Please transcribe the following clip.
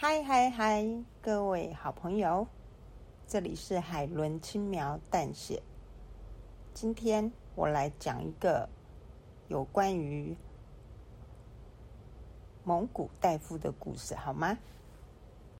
嗨嗨嗨各位好朋友。这里是海伦轻描淡写。今天我来讲一个有关于蒙古大夫的故事好吗？